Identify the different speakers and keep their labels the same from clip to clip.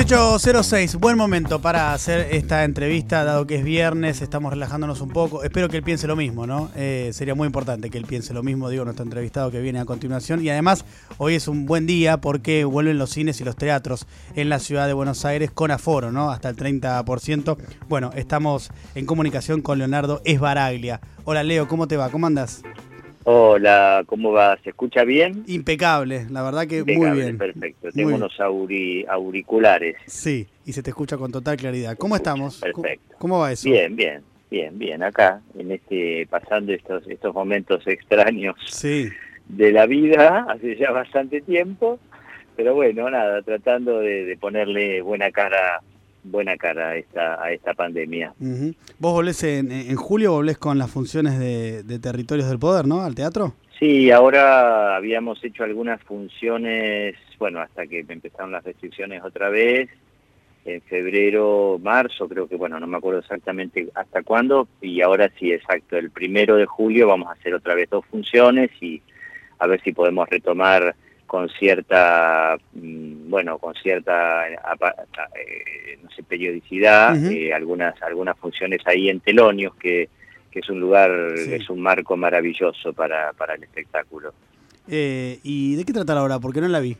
Speaker 1: 18.06, buen momento para hacer esta entrevista, dado que es viernes, estamos relajándonos un poco. Espero que él piense lo mismo, ¿no? Eh, sería muy importante que él piense lo mismo, digo, nuestro entrevistado que viene a continuación. Y además, hoy es un buen día porque vuelven los cines y los teatros en la ciudad de Buenos Aires con aforo, ¿no? Hasta el 30%. Bueno, estamos en comunicación con Leonardo Esbaraglia. Hola Leo, ¿cómo te va? ¿Cómo andas?
Speaker 2: Hola, ¿cómo va? ¿Se escucha bien?
Speaker 1: Impecable, la verdad que muy bien.
Speaker 2: Perfecto, tengo unos auriculares.
Speaker 1: Sí, y se te escucha con total claridad. ¿Cómo estamos?
Speaker 2: Perfecto.
Speaker 1: ¿Cómo va eso?
Speaker 2: Bien, bien, bien, bien. Acá, en este, pasando estos, estos momentos extraños
Speaker 1: sí.
Speaker 2: de la vida, hace ya bastante tiempo, pero bueno, nada, tratando de ponerle buena cara buena cara a esta, a esta pandemia.
Speaker 1: ¿Vos volvés en, en, julio, volvés con las funciones de, Territorios del Poder, ¿no? ¿Al teatro?
Speaker 2: Sí, ahora habíamos hecho algunas funciones, bueno, hasta que empezaron las restricciones otra vez, en febrero, marzo, creo que, bueno, no me acuerdo exactamente hasta cuándo, y ahora sí, exacto, el primero de julio vamos a hacer otra vez dos funciones y a ver si podemos retomar con cierta, mm, bueno, con cierta, eh, no sé, periodicidad, eh, algunas, algunas funciones ahí en Telonios, que, que es un lugar, es un marco maravilloso para, para el espectáculo.
Speaker 1: Eh, ¿Y de qué trata la obra? Porque no la vi.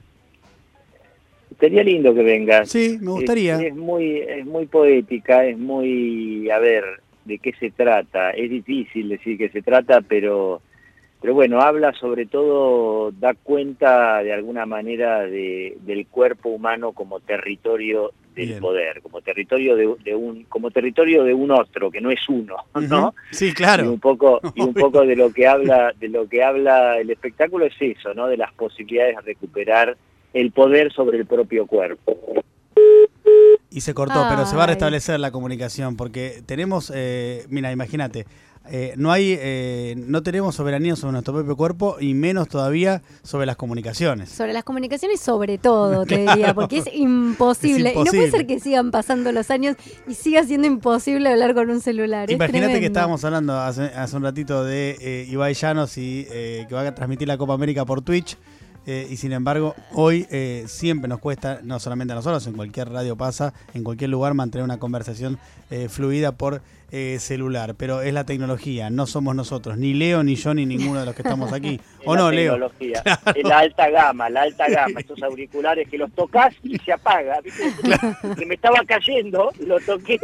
Speaker 2: Sería lindo que vengas.
Speaker 1: Sí, me gustaría.
Speaker 2: Es, muy, es muy poética, es muy, a ver, de qué se trata. Es difícil decir qué se trata, pero pero bueno, habla sobre todo, da cuenta de alguna manera de, del cuerpo humano como territorio del poder, como territorio de, un, como territorio de un otro que no es uno, ¿no?
Speaker 1: Sí, claro.
Speaker 2: Y un poco, y un poco de lo que habla, de lo que habla el espectáculo es eso, ¿no? De las posibilidades de recuperar el poder sobre el propio cuerpo.
Speaker 1: Y se cortó, pero se va a restablecer la comunicación porque tenemos, eh, mira, imagínate, eh, no hay, eh, no tenemos soberanía sobre nuestro propio cuerpo y menos todavía sobre las comunicaciones.
Speaker 3: Sobre las comunicaciones sobre todo, te diría, porque es imposible. Y no puede ser que sigan pasando los años y siga siendo imposible hablar con un celular.
Speaker 1: Imagínate que estábamos hablando hace, un ratito de eh, Ibai Llanos y que va a transmitir la Copa América por Twitch. Y sin embargo, hoy siempre nos cuesta, no solamente a nosotros, en cualquier radio pasa, en cualquier lugar, mantener una conversación fluida por eh, celular, pero es la tecnología, no somos nosotros, ni Leo, ni yo, ni ninguno de los que estamos aquí. ¿O no, Leo?
Speaker 2: Es la alta gama, la alta gama, estos auriculares que los tocas y se apaga. Que me estaba cayendo, lo toqué,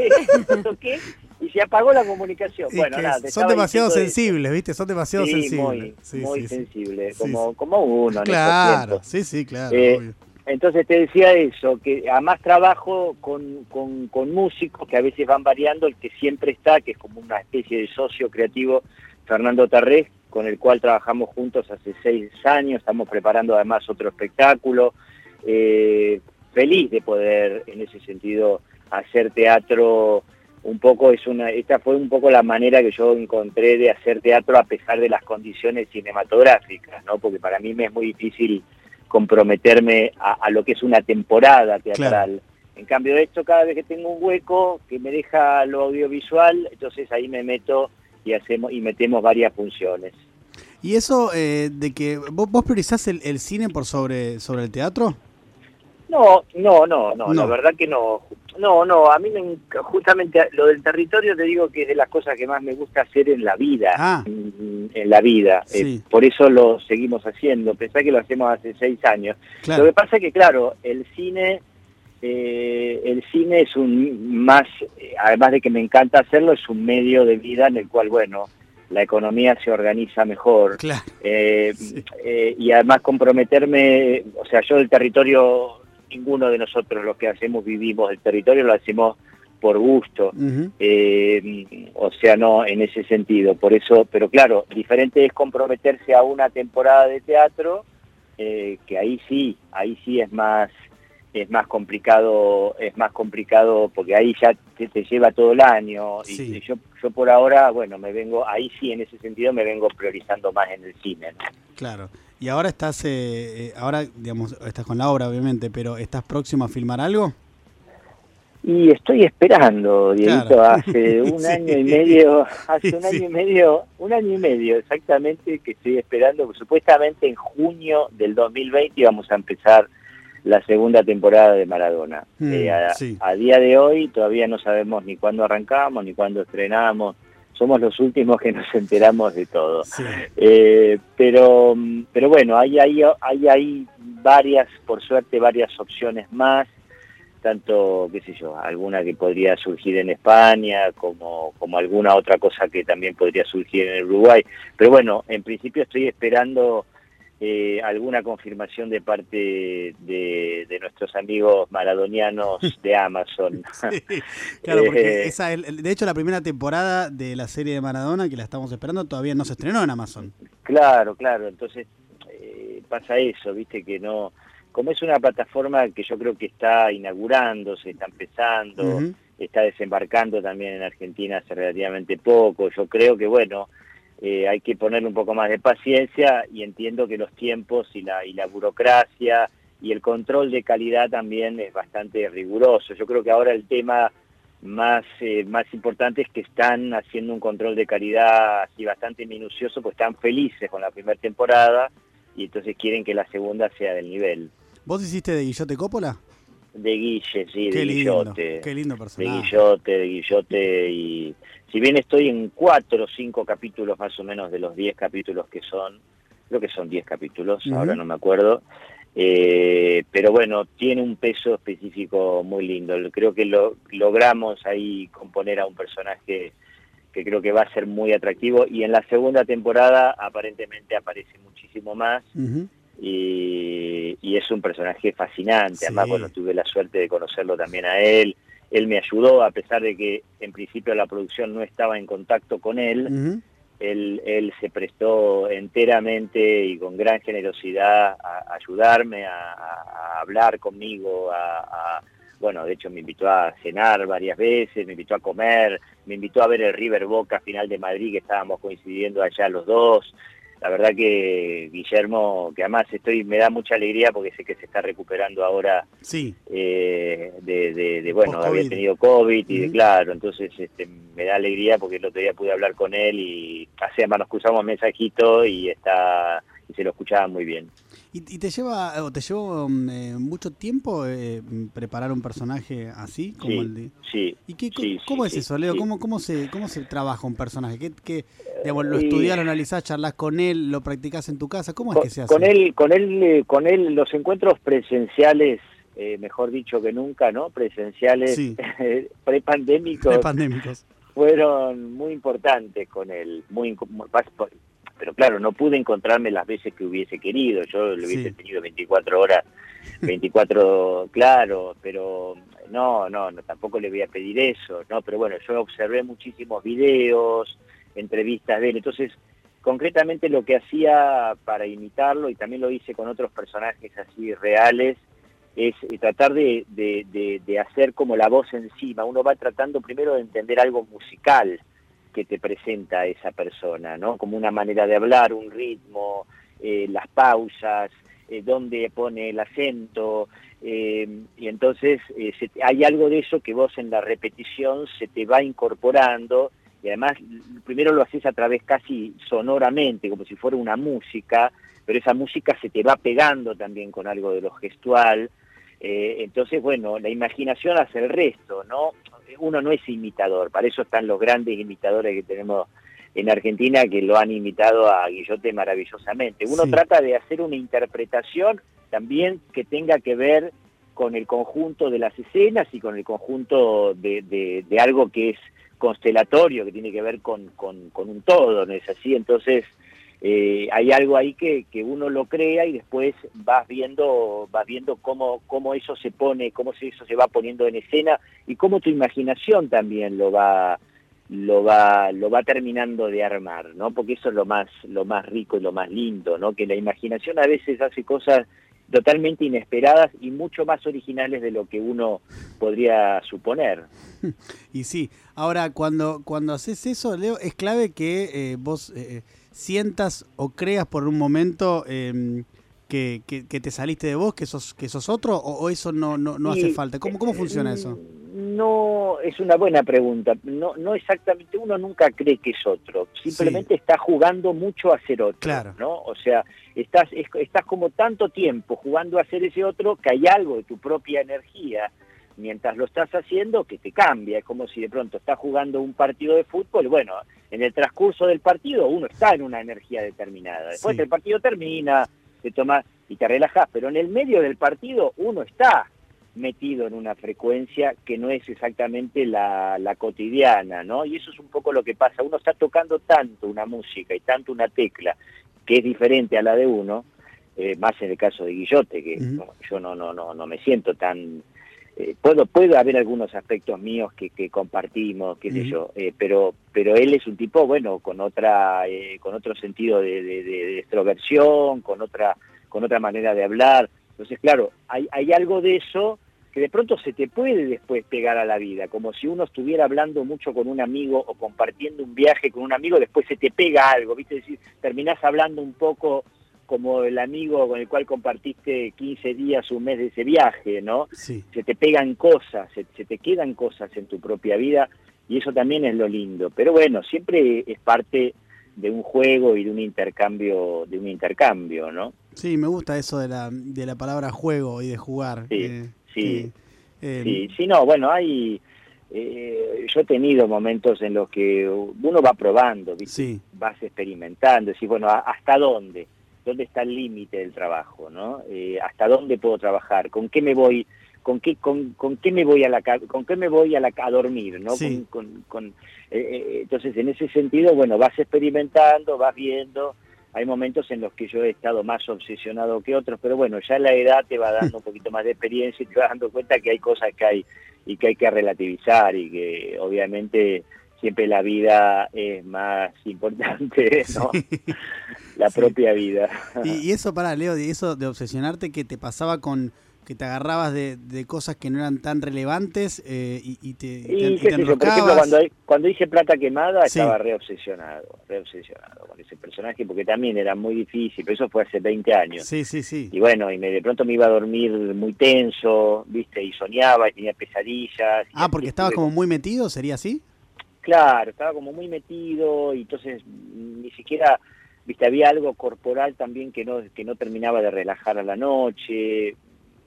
Speaker 2: lo toqué y se apagó la comunicación. bueno, nada,
Speaker 1: son demasiado sensibles, ¿viste? Son demasiado sensibles.
Speaker 2: Muy, muy sensibles, como, como uno.
Speaker 1: Claro, sí, sí, claro. Eh,
Speaker 2: entonces te decía eso, que a más trabajo con, con, músicos que a veces van variando, el que siempre está, que es como una especie de socio creativo, Fernando Tarrés, con el cual trabajamos juntos hace seis años, estamos preparando además otro espectáculo. Eh, feliz de poder, en ese sentido, hacer teatro un poco es una esta fue un poco la manera que yo encontré de hacer teatro a pesar de las condiciones cinematográficas no porque para mí me es muy difícil comprometerme a, lo que es una temporada teatral. En cambio de esto, cada vez que tengo un hueco que me deja lo audiovisual, entonces ahí me meto y hacemos y metemos varias funciones.
Speaker 1: ¿Y eso eh, de que vos, vos priorizás el, el, cine por sobre, sobre el teatro?
Speaker 2: No, no, no, no, la verdad que no. No, no, a mí me, justamente lo del territorio te digo que es de las cosas que más me gusta hacer en la vida, ah. en, la vida. Eh, por eso lo seguimos haciendo, pensé que lo hacemos hace seis años. Lo que pasa es que, claro, el cine, eh, el cine es un más, eh, además de que me encanta hacerlo, es un medio de vida en el cual, bueno, la economía se organiza mejor. y además comprometerme, o sea, yo del territorio ninguno de nosotros los que hacemos vivimos el territorio, lo hacemos por gusto, eh, o sea, no en ese sentido. Por eso, pero claro, diferente es comprometerse a una temporada de teatro, eh, que ahí sí, ahí sí es más es más complicado, es más complicado porque ahí ya te, te lleva todo el año y yo, yo por ahora, bueno, me vengo, ahí sí en ese sentido me vengo priorizando más en el cine.
Speaker 1: Claro. Y ahora estás, eh, eh, ahora digamos, estás con la obra obviamente, pero ¿estás próximo a filmar algo?
Speaker 2: Y estoy esperando, Dieguito, hace un año y medio, hace un año y medio, un año y medio exactamente que estoy esperando, supuestamente en junio del 2020 vamos a empezar la segunda temporada de Maradona. Mm, eh, a, día de hoy todavía no sabemos ni cuándo arrancamos, ni cuándo estrenamos. Somos los últimos que nos enteramos de todo. Eh, pero, pero bueno, hay, hay, hay, hay varias, por suerte, varias opciones más tanto, qué sé yo, alguna que podría surgir en España, como, como alguna otra cosa que también podría surgir en Uruguay. Pero bueno, en principio estoy esperando eh, alguna confirmación de parte de, nuestros amigos maradonianos de Amazon.
Speaker 1: claro, porque eh, de hecho la primera temporada de la serie de Maradona, que la estamos esperando, todavía no se estrenó en Amazon.
Speaker 2: Claro, claro, entonces eh, pasa eso, viste que no como es una plataforma que yo creo que está inaugurándose, está empezando, está desembarcando también en Argentina hace relativamente poco, yo creo que bueno, eh, hay que ponerle un poco más de paciencia y entiendo que los tiempos y la, y la burocracia y el control de calidad también es bastante riguroso. Yo creo que ahora el tema más, eh, más importante es que están haciendo un control de calidad así bastante minucioso, pues están felices con la primera temporada y entonces quieren que la segunda sea del nivel.
Speaker 1: ¿Vos hiciste de Guillote Coppola?
Speaker 2: De Guille, sí, de Guillote.
Speaker 1: Qué lindo personaje.
Speaker 2: De Guillote, de Guillote y... Si bien estoy en cuatro o cinco capítulos más o menos de los diez capítulos que son, creo que son diez capítulos, ahora no me acuerdo, eh, pero bueno, tiene un peso específico muy lindo. Creo que lo, logramos ahí componer a un personaje que creo que va a ser muy atractivo y en la segunda temporada aparentemente aparece muchísimo más y, es un personaje fascinante. Además, bueno, tuve la suerte de conocerlo también a él. Él me ayudó, a pesar de que en principio la producción no estaba en contacto con él. él, él, se prestó enteramente y con gran generosidad a, ayudarme, a, hablar conmigo, a, bueno, de hecho me invitó a cenar varias veces, me invitó a comer, me invitó a ver el River Boca final de Madrid, que estábamos coincidiendo allá los dos la verdad que Guillermo, que además estoy, me da mucha alegría porque sé que se está recuperando ahora
Speaker 1: sí.
Speaker 2: Eh, de, bueno, había tenido COVID y de, claro, entonces este, me da alegría porque el otro día pude hablar con él y así nos cruzamos mensajito y está y se lo escuchaba muy bien.
Speaker 1: ¿Y, te lleva o te llevó mm, eh, mucho tiempo eh, preparar un personaje así como el de
Speaker 2: Sí.
Speaker 1: ¿Y qué, cómo, es eso, Leo? ¿Cómo, cómo se cómo se trabaja un personaje? ¿Qué, qué digamos, lo estudias, lo analizás, charlas con él, lo practicás en tu casa? ¿Cómo es que se hace?
Speaker 2: Con él, con él, eh, con él los encuentros presenciales mejor dicho que nunca, ¿no? Presenciales prepandémicos.
Speaker 1: Prepandémicos.
Speaker 2: Fueron muy importantes con él, muy pero claro, no pude encontrarme las veces que hubiese querido, yo lo hubiese tenido 24 horas, 24, claro, pero no, no, no, tampoco le voy a pedir eso, no, pero bueno, yo observé muchísimos videos, entrevistas de él, entonces concretamente lo que hacía para imitarlo, y también lo hice con otros personajes así reales, es eh, tratar de, de, de hacer como la voz encima, uno va tratando primero de entender algo musical, que te presenta esa persona, ¿no? Como una manera de hablar, un ritmo, eh, las pausas, eh, dónde pone el acento, eh, y entonces hay algo de eso que vos en la repetición se te va incorporando, y además primero lo haces a través casi sonoramente, como si fuera una música, pero esa música se te va pegando también con algo de lo gestual, entonces, bueno, la imaginación hace el resto, ¿no? uno no es imitador, para eso están los grandes imitadores que tenemos en Argentina que lo han imitado a Guillote maravillosamente. Uno trata de hacer una interpretación también que tenga que ver con el conjunto de las escenas y con el conjunto de, algo que es constelatorio, que tiene que ver con, con, con un todo, ¿no es así? Entonces, eh, hay algo ahí que, que, uno lo crea y después vas viendo, vas viendo cómo, cómo eso se pone, cómo eso se va poniendo en escena y cómo tu imaginación también lo va, lo va, lo va terminando de armar, ¿no? Porque eso es lo más, lo más rico y lo más lindo, ¿no? Que la imaginación a veces hace cosas totalmente inesperadas y mucho más originales de lo que uno podría suponer.
Speaker 1: Y sí, ahora cuando, cuando haces eso, Leo, es clave que eh, vos eh, sientas o creas por un momento em, que, que, te saliste de vos, que sos, que sos otro, o, eso no, no, no hace falta? ¿Cómo, ¿Cómo funciona eso?
Speaker 2: no, es una buena pregunta. No, no exactamente, uno nunca cree que es otro. Simplemente está jugando mucho a ser otro. Claro. ¿no? O sea, estás, estás como tanto tiempo jugando a ser ese otro que hay algo de tu propia energía mientras lo estás haciendo que te cambia. Es como si de pronto estás jugando un partido de fútbol, bueno, en el transcurso del partido uno está en una energía determinada. Después el partido termina, te tomas y te relajas, pero en el medio del partido uno está metido en una frecuencia que no es exactamente la, la, cotidiana, ¿no? Y eso es un poco lo que pasa. Uno está tocando tanto una música y tanto una tecla que es diferente a la de uno, eh, más en el caso de Guillote, que yo no, no, no, no me siento tan eh, puedo puede haber algunos aspectos míos que, que compartimos qué sé yo eh, pero pero él es un tipo bueno con otra eh, con otro sentido de, de, extroversión con otra con otra manera de hablar. Entonces claro hay hay algo de eso que de pronto se te puede después pegar a la vida como si uno estuviera hablando mucho con un amigo o compartiendo un viaje con un amigo después se te pega algo viste decir terminás hablando un poco como el amigo con el cual compartiste 15 días, un mes de ese viaje, ¿no? Se te pegan cosas, se, te quedan cosas en tu propia vida y eso también es lo lindo. Pero bueno, siempre es parte de un juego y de un intercambio, de un intercambio, ¿no?
Speaker 1: Sí, me gusta eso de la, de la palabra juego y de jugar.
Speaker 2: Sí, eh, sí, eh, sí, sí, no, bueno, hay... Eh, yo he tenido momentos en los que uno va probando, ¿viste? vas experimentando, decís, bueno, ¿hasta dónde? Dónde está el límite del trabajo, ¿no? Eh, hasta dónde puedo trabajar, con qué me voy, con qué, con, con qué me voy a la, con qué me voy a, la, a dormir, ¿no? Con, con, eh, eh, entonces, en ese sentido, bueno, vas experimentando, vas viendo. Hay momentos en los que yo he estado más obsesionado que otros, pero bueno, ya la edad te va dando un poquito más de experiencia y te vas dando cuenta que hay cosas que hay y que hay que relativizar y que obviamente siempre la vida es más importante, ¿no? la propia vida.
Speaker 1: Y, eso para Leo, y eso de obsesionarte que te pasaba con que te agarrabas de, cosas que no eran tan relevantes eh, y, te, y,
Speaker 2: Por ejemplo, cuando, cuando hice Plata Quemada estaba reobsesionado, reobsesionado con ese personaje porque también era muy difícil, pero eso fue hace 20 años.
Speaker 1: Sí, sí, sí.
Speaker 2: Y bueno, y me, de pronto me iba a dormir muy tenso, ¿viste? Y soñaba y tenía pesadillas.
Speaker 1: ah, porque estabas como muy metido, ¿sería así?
Speaker 2: Claro, estaba como muy metido y entonces ni siquiera, viste, había algo corporal también que no, que no terminaba de relajar a la noche.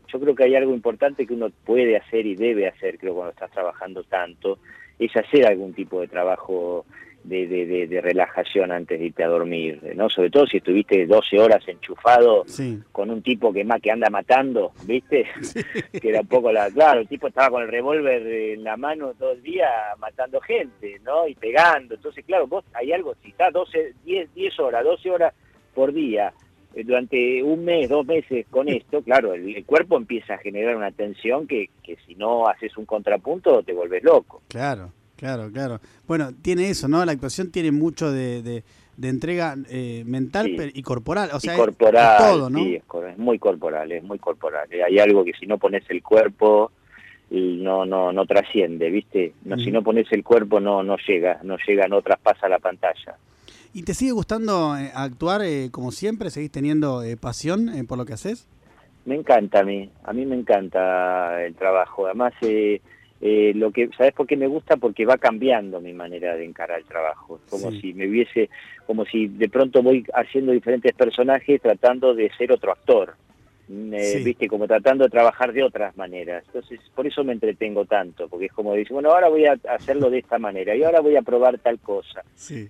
Speaker 2: Yo creo que hay algo importante que uno puede hacer y debe hacer, creo, cuando estás trabajando tanto, es hacer algún tipo de trabajo de, de, de, relajación antes de irte a dormir, ¿no? Sobre todo si estuviste 12 horas enchufado con un tipo que más que anda matando, ¿viste? que era un poco la... Claro, el tipo estaba con el revólver en la mano todo el día matando gente, ¿no? Y pegando. Entonces, claro, vos hay algo, si estás 12, 10, 10 horas, 12 horas por día, eh, durante un mes, dos meses con esto, claro, el, cuerpo empieza a generar una tensión que, que si no haces un contrapunto te vuelves loco.
Speaker 1: Claro. Claro, claro. Bueno, tiene eso, ¿no? La actuación tiene mucho de, de, entrega eh, mental y corporal. O sea,
Speaker 2: corporal, todo, ¿no? Sí, es, muy corporal, es muy corporal. Hay algo que si no pones el cuerpo no no no trasciende, ¿viste? No, Si no pones el cuerpo no no llega, no llega, no traspasa la pantalla.
Speaker 1: ¿Y te sigue gustando eh, actuar eh, como siempre? ¿Seguís teniendo pasión por lo que haces?
Speaker 2: Me encanta a mí, a mí me encanta el trabajo. Además, eh, eh, lo que sabes por qué me gusta porque va cambiando mi manera de encarar el trabajo. Como si me hubiese como si de pronto voy haciendo diferentes personajes tratando de ser otro actor. Mm, eh, viste como tratando de trabajar de otras maneras. Entonces por eso me entretengo tanto porque es como decir bueno ahora voy a hacerlo de esta manera y ahora voy a probar tal cosa.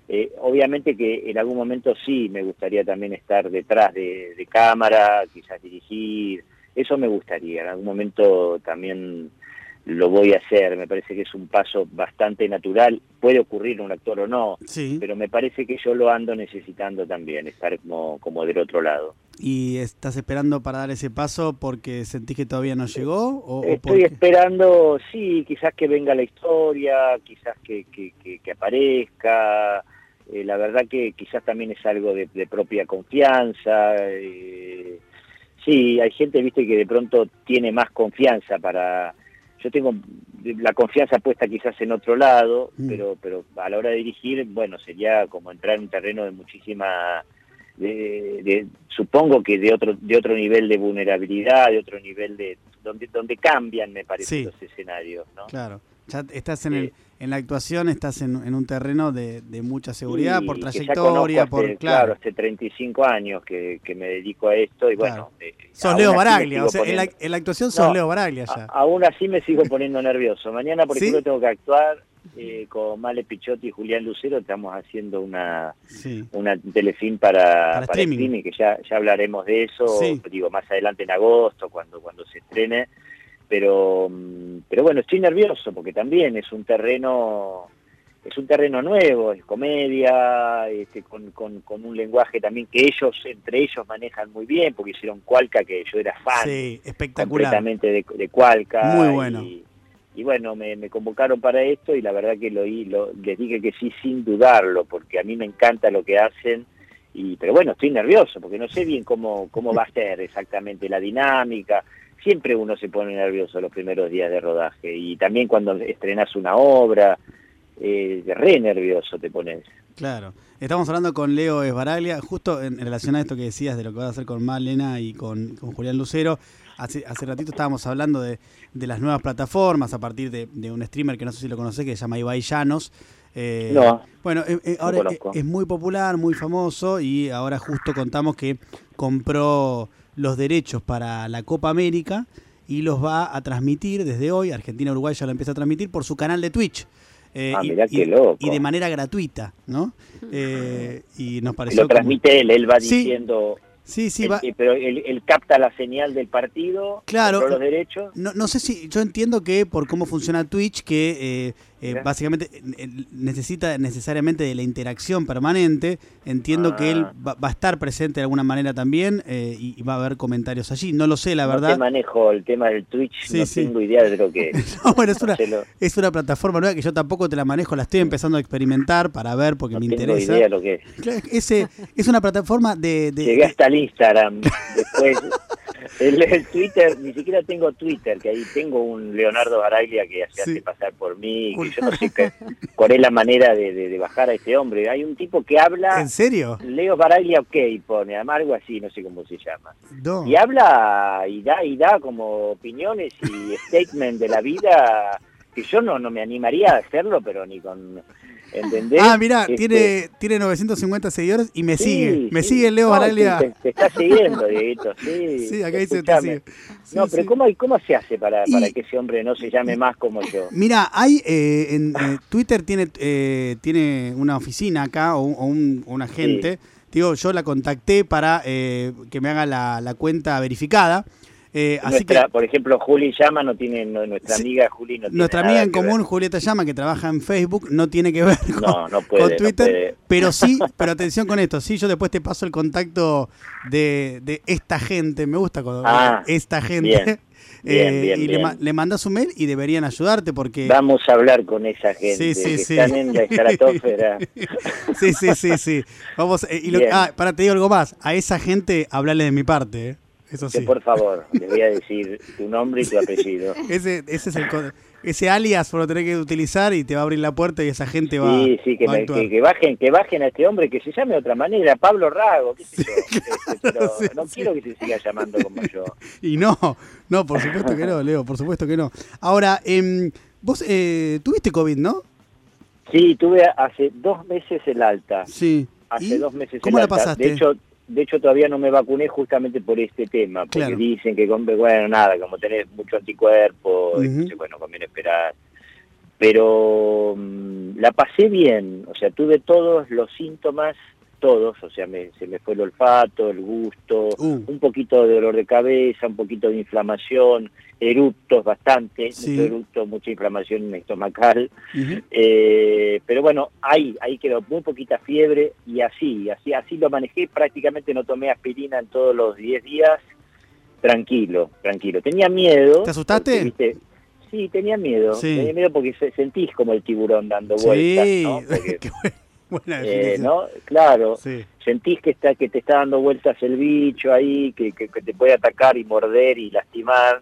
Speaker 2: Eh, obviamente que en algún momento sí me gustaría también estar detrás de, de cámara quizás dirigir. Eso me gustaría en algún momento también lo voy a hacer, me parece que es un paso bastante natural, puede ocurrir un actor o no, pero me parece que yo lo ando necesitando también, estar como, como del otro lado.
Speaker 1: ¿Y estás esperando para dar ese paso porque sentís que todavía no llegó? O,
Speaker 2: Estoy esperando, sí, quizás que venga la historia, quizás que, que, que, aparezca, eh, la verdad que quizás también es algo de, propia confianza. Eh, sí, hay gente, viste, que de pronto tiene más confianza para yo tengo la confianza puesta quizás en otro lado, mm. pero, pero a la hora de dirigir, bueno, sería como entrar en un terreno de muchísima de, supongo que de otro de otro nivel de vulnerabilidad, de otro nivel de donde donde cambian, me parece, los escenarios, ¿no?
Speaker 1: Claro. Ya estás en, el, en la actuación, estás en, un terreno de, mucha seguridad, por trayectoria, por...
Speaker 2: claro. hace 35 años que, me dedico a esto y bueno...
Speaker 1: Eh, sos Leo Baraglia, o sea, en, la, actuación sos Leo Baraglia ya.
Speaker 2: aún así me sigo poniendo nervioso. Mañana, por ejemplo, tengo que actuar eh, con Male Pichotti y Julián Lucero estamos haciendo una, una telefilm para, para, streaming. que ya, ya hablaremos de eso, digo, más adelante en agosto, cuando, cuando se estrene. Pero, mm, pero bueno, estoy nervioso porque también es un terreno es un terreno nuevo, es comedia, este, con, con, con, un lenguaje también que ellos, entre ellos, manejan muy bien, porque hicieron Cualca, que yo era fan
Speaker 1: sí, espectacular.
Speaker 2: completamente de, de Cualca.
Speaker 1: Muy bueno
Speaker 2: y bueno, me, convocaron para esto y la verdad que lo, lo, les dije que sí sin dudarlo, porque a mí me encanta lo que hacen, y pero bueno, estoy nervioso, porque no sé bien cómo, cómo va a ser exactamente la dinámica, siempre uno se pone nervioso los primeros días de rodaje, y también cuando estrenas una obra, eh, re nervioso te pones.
Speaker 1: Claro. Estamos hablando con Leo Esbaraglia, justo en, relación a esto que decías de lo que vas a hacer con Malena y con, con Julián Lucero. Hace, hace ratito estábamos hablando de, las nuevas plataformas a partir de, un streamer que no sé si lo conoces, que se llama Ibai Llanos.
Speaker 2: Eh, no,
Speaker 1: bueno, eh, eh, ahora es, muy popular, muy famoso y ahora justo contamos que compró los derechos para la Copa América y los va a transmitir desde hoy, Argentina-Uruguay ya lo empieza a transmitir por su canal de Twitch.
Speaker 2: ah, y, qué loco.
Speaker 1: y, de manera gratuita, ¿no? y nos pareció.
Speaker 2: Lo transmite él, él va diciendo.
Speaker 1: Sí, sí, va.
Speaker 2: pero él, capta la señal del partido,
Speaker 1: claro,
Speaker 2: los derechos.
Speaker 1: No, no sé si, yo entiendo que por cómo funciona Twitch, que eh, eh, básicamente necesita necesariamente de la interacción permanente. Entiendo que él ah. va, a estar presente de alguna manera también eh, y, va a haber comentarios allí. No lo sé, la verdad. No
Speaker 2: manejo el tema del Twitch, no tengo idea de lo que es.
Speaker 1: bueno, es una, es una plataforma nueva que yo tampoco te la manejo, la estoy empezando a experimentar para ver porque me interesa. No tengo
Speaker 2: idea de lo que es.
Speaker 1: Ese, es una plataforma de... de
Speaker 2: Llegué hasta el Instagram después... El, Twitter, ni siquiera tengo Twitter, que ahí tengo un Leonardo Baraglia que se hace pasar por mí, que yo no sé cuál es la manera de, bajar a este hombre. Hay un tipo que habla...
Speaker 1: ¿En serio?
Speaker 2: Leo Baraglia OK pone, además algo así, no sé cómo se llama. Y habla y da, y da como opiniones y statement de la vida que yo no, no me animaría a hacerlo, pero ni con ¿Entendés?
Speaker 1: Ah, mira, este, tiene, tiene 950 seguidores y me sigue. Me sigue Leo Baraglia.
Speaker 2: Te, está siguiendo, Dieguito. Sí,
Speaker 1: sí acá dice te sigue.
Speaker 2: no, pero ¿cómo, ¿cómo se hace para, para que ese hombre no se llame más como yo?
Speaker 1: Mira, hay eh, en eh, Twitter tiene, eh, tiene una oficina acá o, un, un, agente. Digo, yo la contacté para que me haga la, la cuenta verificada.
Speaker 2: Eh, así que, por ejemplo, Juli Llama no tiene, nuestra amiga Juli no tiene
Speaker 1: Nuestra amiga en común, Julieta Llama, que trabaja en Facebook, no tiene que ver con, Twitter, pero sí, pero atención con esto, sí, yo después te paso el contacto de, de esta gente, me gusta con ah, esta gente. Eh, y Le, le, mandas un mail y deberían ayudarte porque...
Speaker 2: Vamos a hablar con esa gente que están en la estratosfera.
Speaker 1: sí, sí, sí, sí. Vamos, eh, y ah, para te digo algo más, a esa gente hablale de mi parte. Eso sí.
Speaker 2: por favor, le voy a decir tu nombre y tu apellido.
Speaker 1: ese, ese es el ese alias lo tener que utilizar y te va a abrir la puerta y esa gente va,
Speaker 2: sí, sí, que, que, bajen que bajen a este hombre que se llame de otra manera Pablo Rago qué sé yo, no quiero que se siga llamando como yo.
Speaker 1: Y no no por supuesto que no Leo por supuesto que no. Ahora eh, vos eh, tuviste covid no
Speaker 2: sí tuve hace dos meses el alta.
Speaker 1: Sí.
Speaker 2: Hace dos meses
Speaker 1: cómo
Speaker 2: el
Speaker 1: la pasaste
Speaker 2: de hecho de hecho todavía no me vacuné justamente por este tema, porque dicen que, bueno, nada, como tenés mucho anticuerpo, bueno, conviene esperar. Pero mm, la pasé bien, o sea, tuve todos los síntomas todos, o sea, se me fue el olfato, el gusto, uh. un poquito de dolor de cabeza, un poquito de inflamación, eructos bastante, mucho eructo, mucha inflamación estomacal, eh, pero bueno, ahí, ahí quedó muy poquita fiebre y así, así, así lo manejé, prácticamente no tomé aspirina en todos los 10 días, tranquilo, tranquilo. Tenía miedo.
Speaker 1: ¿Te asustaste?
Speaker 2: Sí, tenía miedo, tenía miedo porque sentís como el tiburón dando vueltas, ¿no? Eh, ¿no? Claro, sentís que está que te está dando vueltas el bicho ahí, que, que, te puede atacar y morder y lastimar,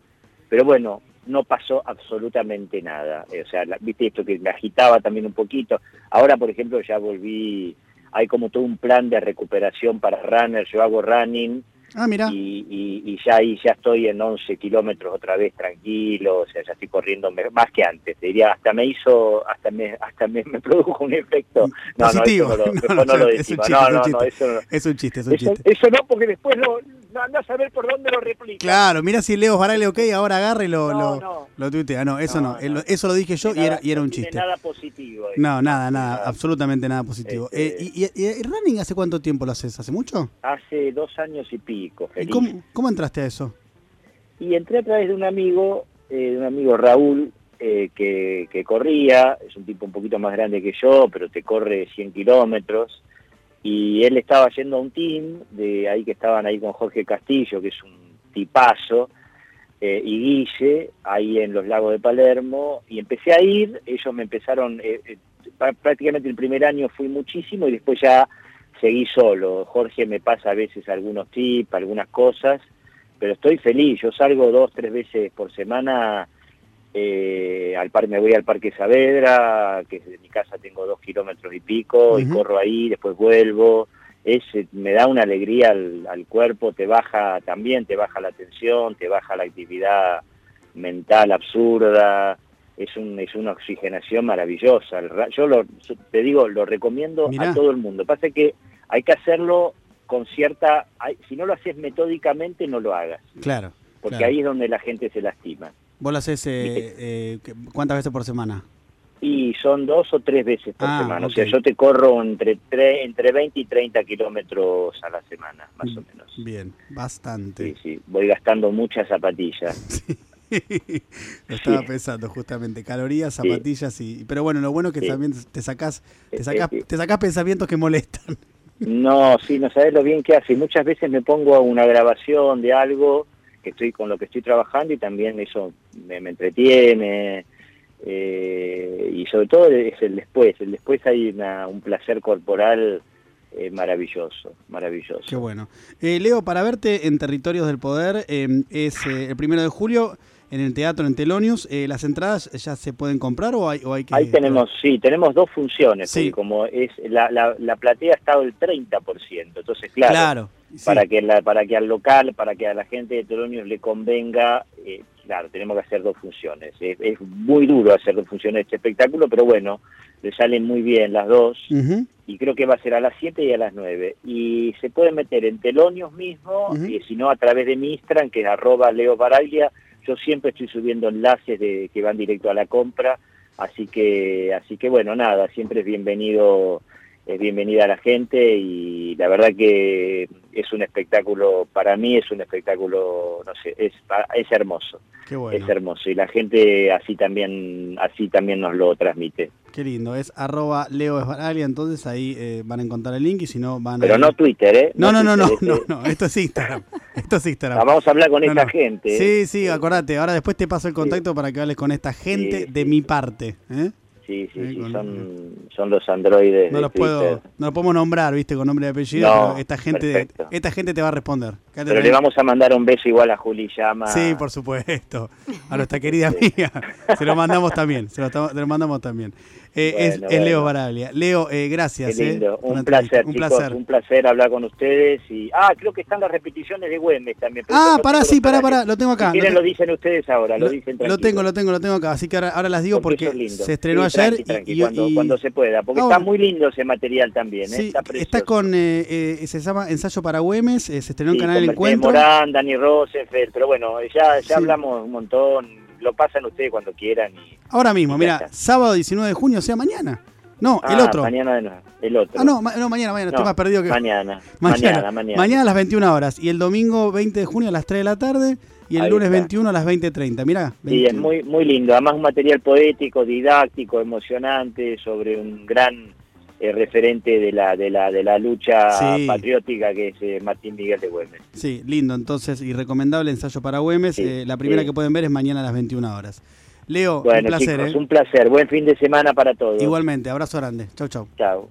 Speaker 2: pero bueno, no pasó absolutamente nada. Eh, o sea, viste esto que me agitaba también un poquito. Ahora, por ejemplo, ya volví hay como todo un plan de recuperación para runners, yo hago running,
Speaker 1: Ah, mira.
Speaker 2: Y, ya ahí ya estoy en 11 kilómetros otra vez tranquilo, o sea, ya estoy corriendo más que antes. Te diría, hasta me hizo, hasta me, hasta me, produjo un efecto.
Speaker 1: No, Positivo.
Speaker 2: no, eso no, lo,
Speaker 1: es un chiste, no, no, no, eso no. Es un chiste, es un
Speaker 2: chiste. Eso no, porque después lo, anda a saber por dónde lo replica.
Speaker 1: Claro, mira si Leo Barale, ok, ahora agarra y lo, lo, lo tuitea. No, eso no, eso lo dije yo y, era, y era un chiste.
Speaker 2: Nada positivo.
Speaker 1: No, nada, nada, absolutamente nada positivo. Eh, y, y, running hace cuánto tiempo lo haces? ¿Hace mucho?
Speaker 2: Hace dos años y pico.
Speaker 1: ¿Y cómo, cómo, entraste a eso?
Speaker 2: Y entré a través de un amigo, eh, de un amigo Raúl, eh, que, que corría, es un tipo un poquito más grande que yo, pero te corre 100 kilómetros. Y él estaba yendo a un team de ahí que estaban ahí con Jorge Castillo, que es un tipazo, eh, y Guille, ahí en los lagos de Palermo, y empecé a ir, ellos me empezaron, eh, eh, prácticamente el primer año fui muchísimo y después ya seguí solo. Jorge me pasa a veces algunos tips, algunas cosas, pero estoy feliz, yo salgo dos, tres veces por semana eh, al parque, me voy al Parque Saavedra, que de mi casa tengo dos kilómetros y pico, y corro ahí, después vuelvo. Es, eh, me da una alegría al, cuerpo, te baja también, te baja la tensión, te baja la actividad mental absurda, es, un, es una oxigenación maravillosa. Yo lo, te digo, lo recomiendo a todo el mundo. Pasa que hay que hacerlo con cierta, si no lo haces metódicamente, no lo hagas.
Speaker 1: Claro.
Speaker 2: Porque ahí es donde la gente se lastima.
Speaker 1: ¿Vos lo haces eh, eh, cuántas veces por semana?
Speaker 2: Y son dos o tres veces por ah, semana. O sea, yo te corro entre, entre 20 y 30 kilómetros a la semana, más o menos.
Speaker 1: Bien, bastante.
Speaker 2: Sí, sí. Voy gastando muchas zapatillas.
Speaker 1: Lo estaba pensando justamente, calorías, zapatillas y pero bueno, lo bueno es que también te sacás te sacás, te sacás pensamientos que molestan.
Speaker 2: No, sí, no sabes lo bien que hace. Muchas veces me pongo una grabación de algo estoy con lo que estoy trabajando y también eso me, entretiene eh, y sobre todo es el después. El después hay un placer corporal eh, maravilloso maravilloso.
Speaker 1: Qué bueno. Eh, Leo para verte en Territorios del Poder es el primero de julio en el teatro en Telonius, ¿las entradas ya se pueden comprar o hay, o hay que...?
Speaker 2: Ahí tenemos, sí, tenemos dos funciones, sí. como es la, la, la platea ha estado el 30%, entonces claro, claro para que la, para que al local, para que a la gente de Telonius le convenga, eh, claro, tenemos que hacer dos funciones. Es, muy duro hacer dos funciones de este espectáculo, pero bueno, le salen muy bien las dos, y creo que va a ser a las 7 y a las 9. Y se puede meter en Telonius mismo, y si no a través de mi Instagram, que es arroba Leo Baraglia, yo siempre estoy subiendo enlaces de que van directo a la compra, así que, así que bueno, nada, siempre es bienvenido es bienvenida a la gente y la verdad que es un espectáculo, para mí es un espectáculo, no sé, es, es hermoso. Es hermoso y la gente así también, así también nos lo transmite.
Speaker 1: Qué lindo, es arroba Leo Esbaralia, entonces ahí eh, van a encontrar el link y si no van
Speaker 2: Pero
Speaker 1: a...
Speaker 2: no Twitter, ¿eh?
Speaker 1: No, no, no, no, no, no, esto es Instagram, esto es Instagram.
Speaker 2: vamos a hablar con esta gente. ¿eh?
Speaker 1: Sí, sí, acordate, ahora después te paso el contacto para que hables con esta gente de mi parte, ¿eh?
Speaker 2: Sí, sí, sí, son, son los androides.
Speaker 1: No los puedo, no los podemos nombrar, viste, con nombre y apellido, pero esta gente, esta gente te va a responder.
Speaker 2: Pero le vamos a mandar un beso igual a Juli Llama.
Speaker 1: Sí, por supuesto. A nuestra querida amiga. Se lo mandamos también, se lo, mandamos también. Eh, es, Leo Baraglia. Leo, eh, gracias.
Speaker 2: Qué lindo. Eh, un placer, un placer. Un placer hablar con ustedes. y Ah, creo que están las repeticiones de Güemes también.
Speaker 1: Ah, pará, sí, pará, pará, lo tengo acá.
Speaker 2: Si quieren lo, dicen ustedes ahora, lo, dicen
Speaker 1: Lo tengo, lo tengo, lo tengo acá. Así que ahora, las digo porque, se estrenó ayer.
Speaker 2: y, cuando, cuando, se pueda, porque está muy lindo ese material también.
Speaker 1: Sí, está, está, con, se llama Ensayo para Güemes, se estrenó en Canal Encuentro.
Speaker 2: Morán, Dani Rosenfeld, pero bueno, ya, ya hablamos un montón, lo pasan ustedes cuando quieran. Y,
Speaker 1: Ahora mismo, mira, sábado 19 de junio, o sea, mañana. No, el
Speaker 2: ah,
Speaker 1: otro.
Speaker 2: Mañana no, el otro.
Speaker 1: Ah, no, no mañana, mañana, estoy más perdido que.
Speaker 2: Mañana, mañana, mañana.
Speaker 1: Mañana a las 21 horas. Y el domingo 20 de junio a las 3 de la tarde. Y el lunes 21 a las 20.30. Mirá.
Speaker 2: Sí, es muy, muy lindo. Además, un material poético, didáctico, emocionante, sobre un gran eh, referente de la, de la, de la lucha patriótica que es eh, Martín Miguel de Güemes.
Speaker 1: Sí, lindo. Entonces, y recomendable ensayo para Güemes. Eh, la primera que pueden ver es mañana a las 21 horas. Leo, un placer.
Speaker 2: Chicos, Un placer. Buen fin de semana para todos.
Speaker 1: Igualmente. Abrazo grande. Chau, chau.
Speaker 2: Chao.